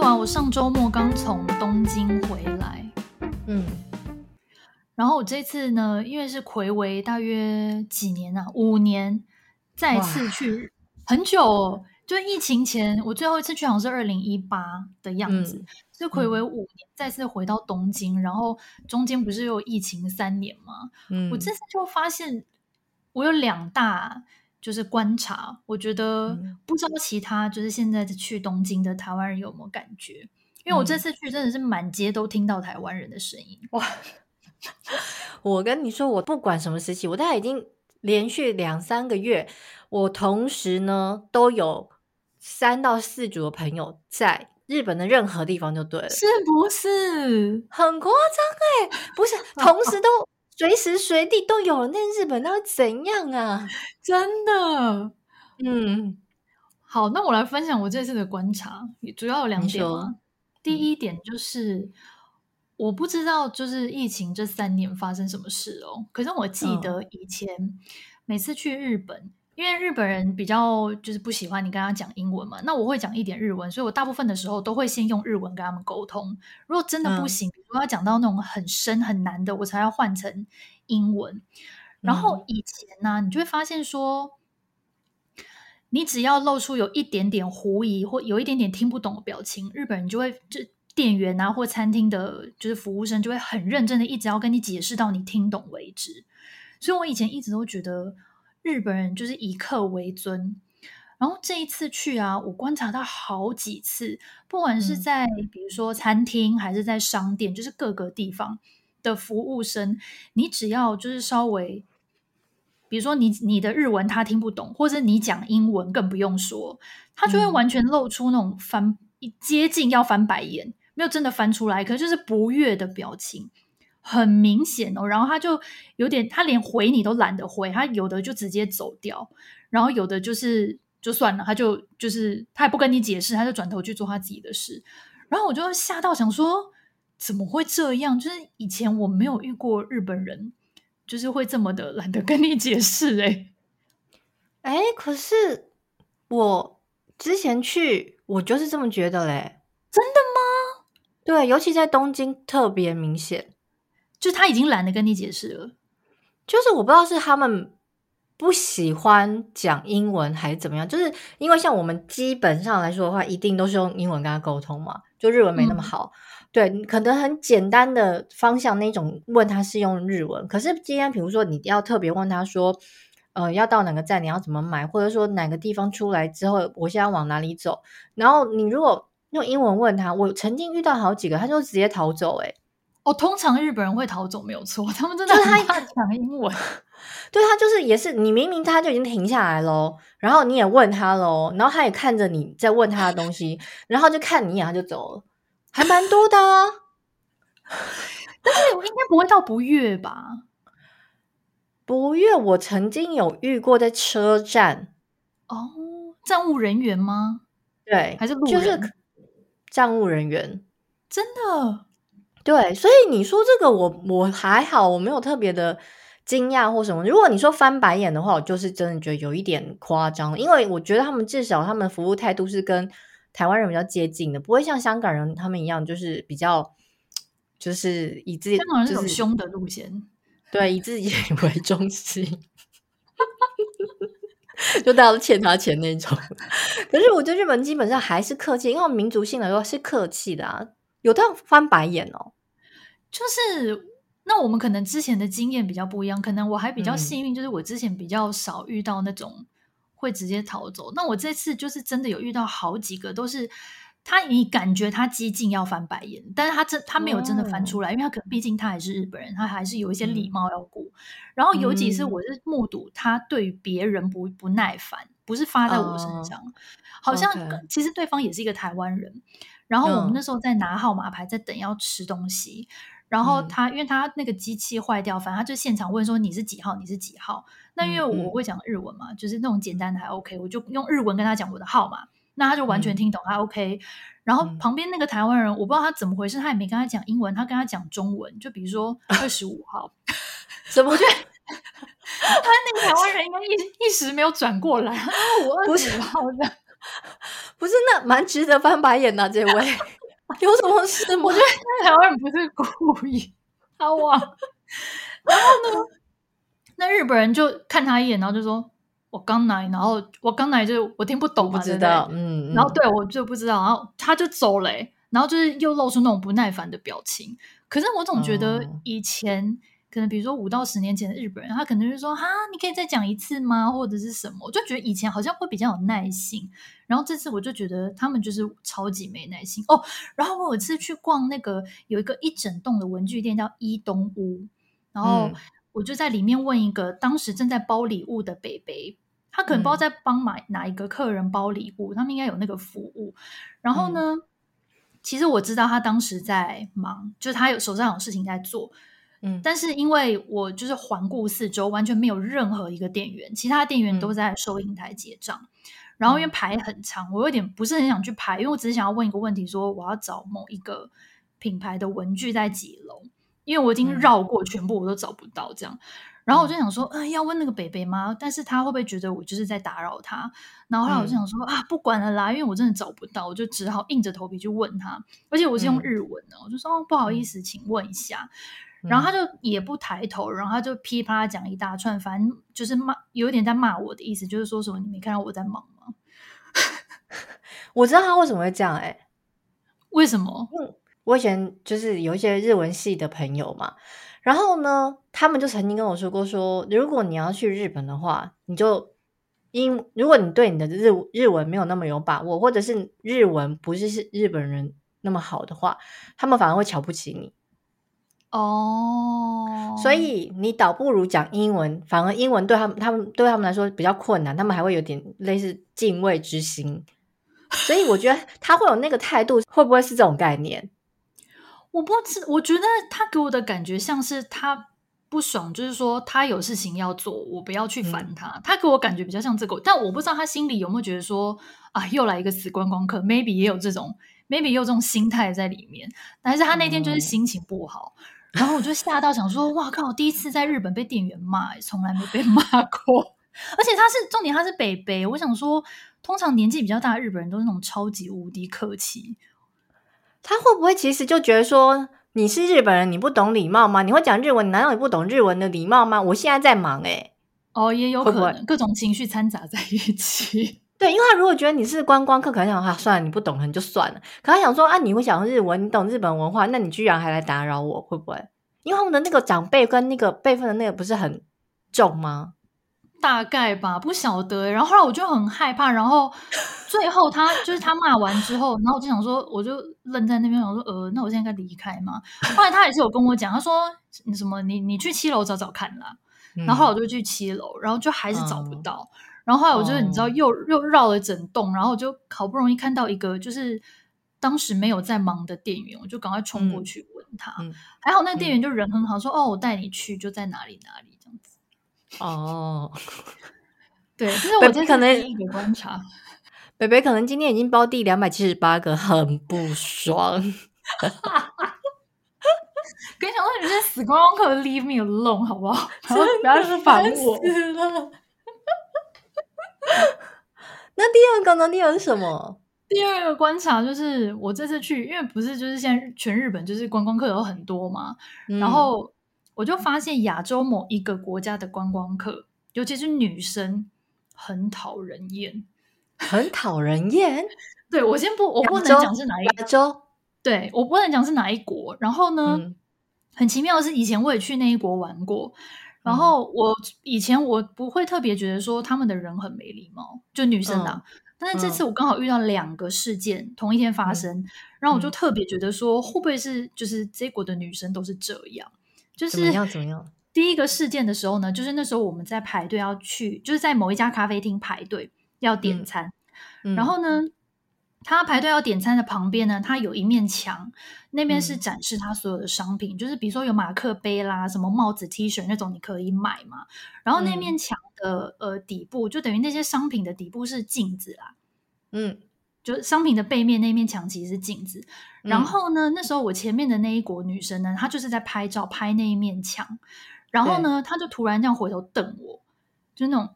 完，我上周末刚从东京回来，嗯，然后我这次呢，因为是睽违大约几年啊，五年，再次去很久哦，就疫情前我最后一次去好像是二零一八的样子，是睽违五年再次回到东京，然后中间不是又有疫情三年吗？嗯，我这次就发现我有两大。就是观察，我觉得不知道其他就是现在去东京的台湾人有没有感觉？因为我这次去真的是满街都听到台湾人的声音。哇！我跟你说，我不管什么时期，我大概已经连续两三个月，我同时呢都有三到四组的朋友在日本的任何地方就对了，是不是很夸张？哎，不是，同时都。随时随地都有了，那日本那会怎样啊？真的，嗯，好，那我来分享我这次的观察，主要有两点嘛。第一点就是、嗯、我不知道，就是疫情这三年发生什么事哦。可是我记得以前每次去日本。嗯因为日本人比较就是不喜欢你跟他讲英文嘛，那我会讲一点日文，所以我大部分的时候都会先用日文跟他们沟通。如果真的不行，如果要讲到那种很深很难的，我才要换成英文。然后以前呢、啊，你就会发现说，你只要露出有一点点狐疑或有一点点听不懂的表情，日本人就会就店员啊或餐厅的就是服务生就会很认真的一直要跟你解释到你听懂为止。所以我以前一直都觉得。日本人就是以客为尊，然后这一次去啊，我观察到好几次，不管是在比如说餐厅还是在商店，就是各个地方的服务生，你只要就是稍微，比如说你你的日文他听不懂，或者你讲英文更不用说，他就会完全露出那种翻接近要翻白眼，没有真的翻出来，可是就是不悦的表情。很明显哦，然后他就有点，他连回你都懒得回，他有的就直接走掉，然后有的就是就算了，他就就是他也不跟你解释，他就转头去做他自己的事。然后我就吓到想说，怎么会这样？就是以前我没有遇过日本人，就是会这么的懒得跟你解释。诶 诶，可是我之前去，我就是这么觉得嘞。真的吗？对，尤其在东京特别明显。就他已经懒得跟你解释了，就是我不知道是他们不喜欢讲英文还是怎么样，就是因为像我们基本上来说的话，一定都是用英文跟他沟通嘛，就日文没那么好。嗯、对，可能很简单的方向那种问他是用日文，可是今天比如说你要特别问他说，呃，要到哪个站，你要怎么买，或者说哪个地方出来之后，我现在往哪里走，然后你如果用英文问他，我曾经遇到好几个，他就直接逃走、欸，诶哦，通常日本人会逃走没有错，他们真的很怕讲英文。对，他就是也是，你明明他就已经停下来喽，然后你也问他喽，然后他也看着你在问他的东西，然后就看你一眼他就走了，还蛮多的啊。但是我应该不会到不悦吧？不悦，我曾经有遇过在车站哦，站务人员吗？对，还是路人？就是站务人员，真的。对，所以你说这个我我还好，我没有特别的惊讶或什么。如果你说翻白眼的话，我就是真的觉得有一点夸张，因为我觉得他们至少他们服务态度是跟台湾人比较接近的，不会像香港人他们一样，就是比较就是以自己香港人这种凶的路线，对，以自己为中心，就大家都欠他钱那种。可是我觉得日本基本上还是客气，因为民族性来说是客气的啊。有的翻白眼哦，就是那我们可能之前的经验比较不一样，可能我还比较幸运，就是我之前比较少遇到那种会直接逃走。嗯、那我这次就是真的有遇到好几个，都是他你感觉他激进要翻白眼，但是他真他没有真的翻出来，哦、因为他可能毕竟他还是日本人，他还是有一些礼貌要顾。嗯、然后有几次我是目睹他对别人不不耐烦，不是发在我身上，哦、好像其实对方也是一个台湾人。然后我们那时候在拿号码牌，在等要吃东西。嗯、然后他，因为他那个机器坏掉，反正他就现场问说你是几号？你是几号？那因为我会讲日文嘛，嗯、就是那种简单的还 OK，我就用日文跟他讲我的号码，那他就完全听懂，他 OK。然后旁边那个台湾人，我不知道他怎么回事，他也没跟他讲英文，他跟他讲中文，就比如说 二十五号，怎么？我觉得他那个台湾人应该一一时没有转过来，我二十五号的。不是，那蛮值得翻白眼的、啊。这位 有什么事吗？我觉得台湾人不是故意，他忘。然后呢，那日本人就看他一眼，然后就说：“我刚来，然后我刚来就我听不懂，不知道。对对”嗯，然后对我就不知道，然后他就走了，然后就是又露出那种不耐烦的表情。可是我总觉得以前。嗯可能比如说五到十年前的日本人，他可能就说：“哈，你可以再讲一次吗？或者是什么？”我就觉得以前好像会比较有耐心，然后这次我就觉得他们就是超级没耐心哦。然后我有一次去逛那个有一个一整栋的文具店叫伊东屋，然后我就在里面问一个当时正在包礼物的北北，他可能不知道在帮买哪一个客人包礼物，他们应该有那个服务。然后呢，其实我知道他当时在忙，就是他有手上有事情在做。嗯，但是因为我就是环顾四周，完全没有任何一个店员，其他店员都在收银台结账。嗯、然后因为排很长，我有点不是很想去排，因为我只是想要问一个问题，说我要找某一个品牌的文具在几楼？因为我已经绕过全部，我都找不到这样。然后我就想说，嗯、呃，要问那个北北吗？但是他会不会觉得我就是在打扰他？然后后来我就想说，啊，不管了啦，因为我真的找不到，我就只好硬着头皮去问他，而且我是用日文的，我就说，哦，不好意思，请问一下。然后他就也不抬头，然后他就噼啪讲一大串，反正就是骂，有点在骂我的意思，就是说什么你没看到我在忙吗？我知道他为什么会这样，哎，为什么？嗯，我以前就是有一些日文系的朋友嘛，然后呢，他们就曾经跟我说过说，说如果你要去日本的话，你就因如果你对你的日日文没有那么有把握，或者是日文不是是日本人那么好的话，他们反而会瞧不起你。哦，所以你倒不如讲英文，反而英文对他们，他们对他们来说比较困难，他们还会有点类似敬畏之心。所以我觉得他会有那个态度，会不会是这种概念？我不知，我觉得他给我的感觉像是他不爽，就是说他有事情要做，我不要去烦他。嗯、他给我感觉比较像这个，但我不知道他心里有没有觉得说啊，又来一个死观光客，maybe 也有这种，maybe 也有这种心态在里面。但是他那天就是心情不好。嗯然后我就吓到，想说：“哇靠！第一次在日本被店员骂，从来没被骂过。而且他是重点，他是北北。我想说，通常年纪比较大的日本人都是那种超级无敌客气。他会不会其实就觉得说你是日本人，你不懂礼貌吗？你会讲日文，你难道你不懂日文的礼貌吗？我现在在忙，诶哦，也有可能各种情绪掺杂在一起。对，因为他如果觉得你是观光客，可能想啊，算了，你不懂，了，你就算了。可他想说啊，你会讲日文，你懂日本文化，那你居然还来打扰我，会不会？因为他们的那个长辈跟那个辈分的那个不是很重吗？大概吧，不晓得。然后后来我就很害怕，然后 最后他就是他骂完之后，然后我就想说，我就愣在那边，我说呃，那我现在该离开吗？后来他也是有跟我讲，他说你什么，你你去七楼找找看啦。嗯、然后我就去七楼，然后就还是找不到。嗯然后后来我就是你知道又、哦、又绕了整栋，然后我就好不容易看到一个就是当时没有在忙的店员，我就赶快冲过去问他。嗯、还好那个店员就人很好，说、嗯、哦，我带你去，就在哪里哪里这样子。哦，对，就是我今天可能一个观察，北北可能今天已经包第两百七十八个，很不爽。跟你讲说，你这死观光客，leave me alone 好不好？然后不要去烦我。那第二个呢？第二个是什么？第二个观察就是我这次去，因为不是就是现在全日本就是观光客有很多嘛，嗯、然后我就发现亚洲某一个国家的观光客，尤其是女生，很讨人厌，很讨人厌。对，我先不，我不能讲是哪一个亚洲，对，我不能讲是哪一国。然后呢，嗯、很奇妙的是，以前我也去那一国玩过。然后我以前我不会特别觉得说他们的人很没礼貌，就女生啊。嗯、但是这次我刚好遇到两个事件、嗯、同一天发生，然后我就特别觉得说会不会是就是这国的女生都是这样？就是怎么样？怎么样？第一个事件的时候呢，就是那时候我们在排队要去，就是在某一家咖啡厅排队要点餐，嗯、然后呢。他排队要点餐的旁边呢，他有一面墙，那边是展示他所有的商品，嗯、就是比如说有马克杯啦、什么帽子、T 恤那种，你可以买嘛。然后那面墙的、嗯、呃底部，就等于那些商品的底部是镜子啦。嗯，就商品的背面那面墙其实是镜子。然后呢，嗯、那时候我前面的那一国女生呢，她就是在拍照拍那一面墙，然后呢，她就突然这样回头瞪我，就那种，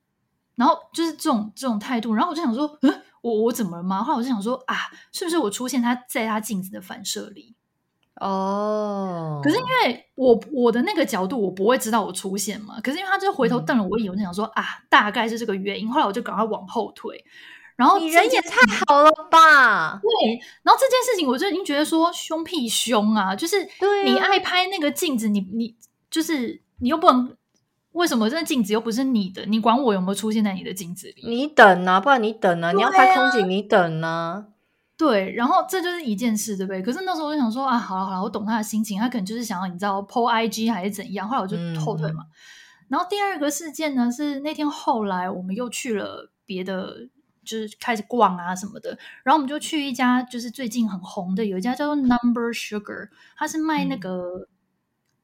然后就是这种这种态度，然后我就想说，嗯。我我怎么了吗？后来我就想说啊，是不是我出现他在他镜子的反射里？哦，可是因为我我的那个角度，我不会知道我出现嘛。可是因为他就回头瞪了我一眼，我就想说啊，大概是这个原因。后来我就赶快往后退。然后你人也太好了吧？对，然后这件事情我就已经觉得说凶屁凶啊，就是你爱拍那个镜子，你你就是你又不能，为什么这个镜子又不是你的？你管我有没有出现在你的镜子里？你等啊，不然你等啊，你要拍空景，你等啊。对，然后这就是一件事，对不对？可是那时候我就想说啊，好了好了，我懂他的心情，他可能就是想要你知道 po IG 还是怎样。后来我就后退嘛。嗯、然后第二个事件呢，是那天后来我们又去了别的。就是开始逛啊什么的，然后我们就去一家就是最近很红的，有一家叫做 Number Sugar，它是卖那个、嗯、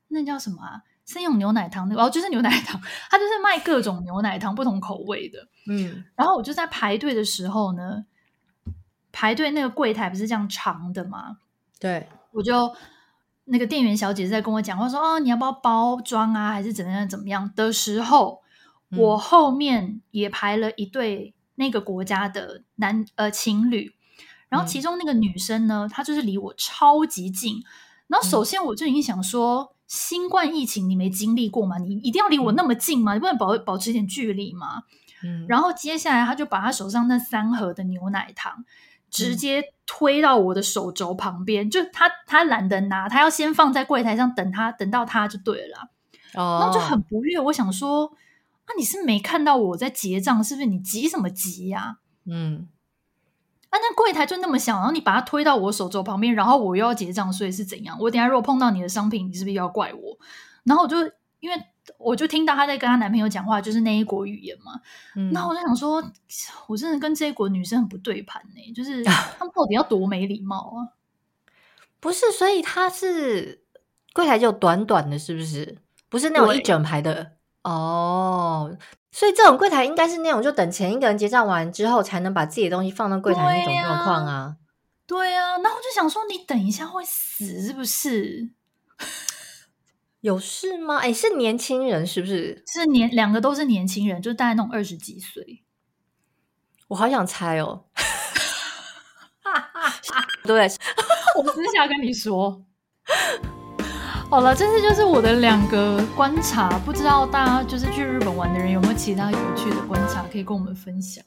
那叫什么啊？生用牛奶糖那个哦，就是牛奶糖，它就是卖各种牛奶糖不同口味的。嗯，然后我就在排队的时候呢，排队那个柜台不是这样长的吗？对，我就那个店员小姐在跟我讲话说哦，你要不要包装啊，还是怎么样怎么样的时候，嗯、我后面也排了一对。那个国家的男呃情侣，然后其中那个女生呢，嗯、她就是离我超级近。然后首先我就已经想说，嗯、新冠疫情你没经历过吗？你一定要离我那么近吗？你不能保保持一点距离吗？嗯。然后接下来他就把他手上那三盒的牛奶糖直接推到我的手肘旁边，嗯、就他他懒得拿，他要先放在柜台上等他等到他就对了。哦。然后就很不悦，我想说。啊！你是没看到我在结账，是不是？你急什么急呀、啊？嗯，啊，那柜台就那么小，然后你把它推到我手肘旁边，然后我又要结账，所以是怎样？我等下如果碰到你的商品，你是不是又要怪我？然后我就因为我就听到她在跟她男朋友讲话，就是那一国语言嘛。嗯，那我就想说，我真的跟这一国女生很不对盘呢、欸，就是 他们到底要多没礼貌啊？不是，所以他是柜台就短短的，是不是？不是那种一整排的。哦，所以这种柜台应该是那种，就等前一个人结账完之后，才能把自己的东西放到柜台那种状况啊。对啊，那我就想说，你等一下会死是不是？有事吗？哎，是年轻人是不是？是年两个都是年轻人，就大概那种二十几岁。我好想猜哦。对，我私下跟你说。好了，这次就是我的两个观察，不知道大家就是去日本玩的人有没有其他有趣的观察可以跟我们分享。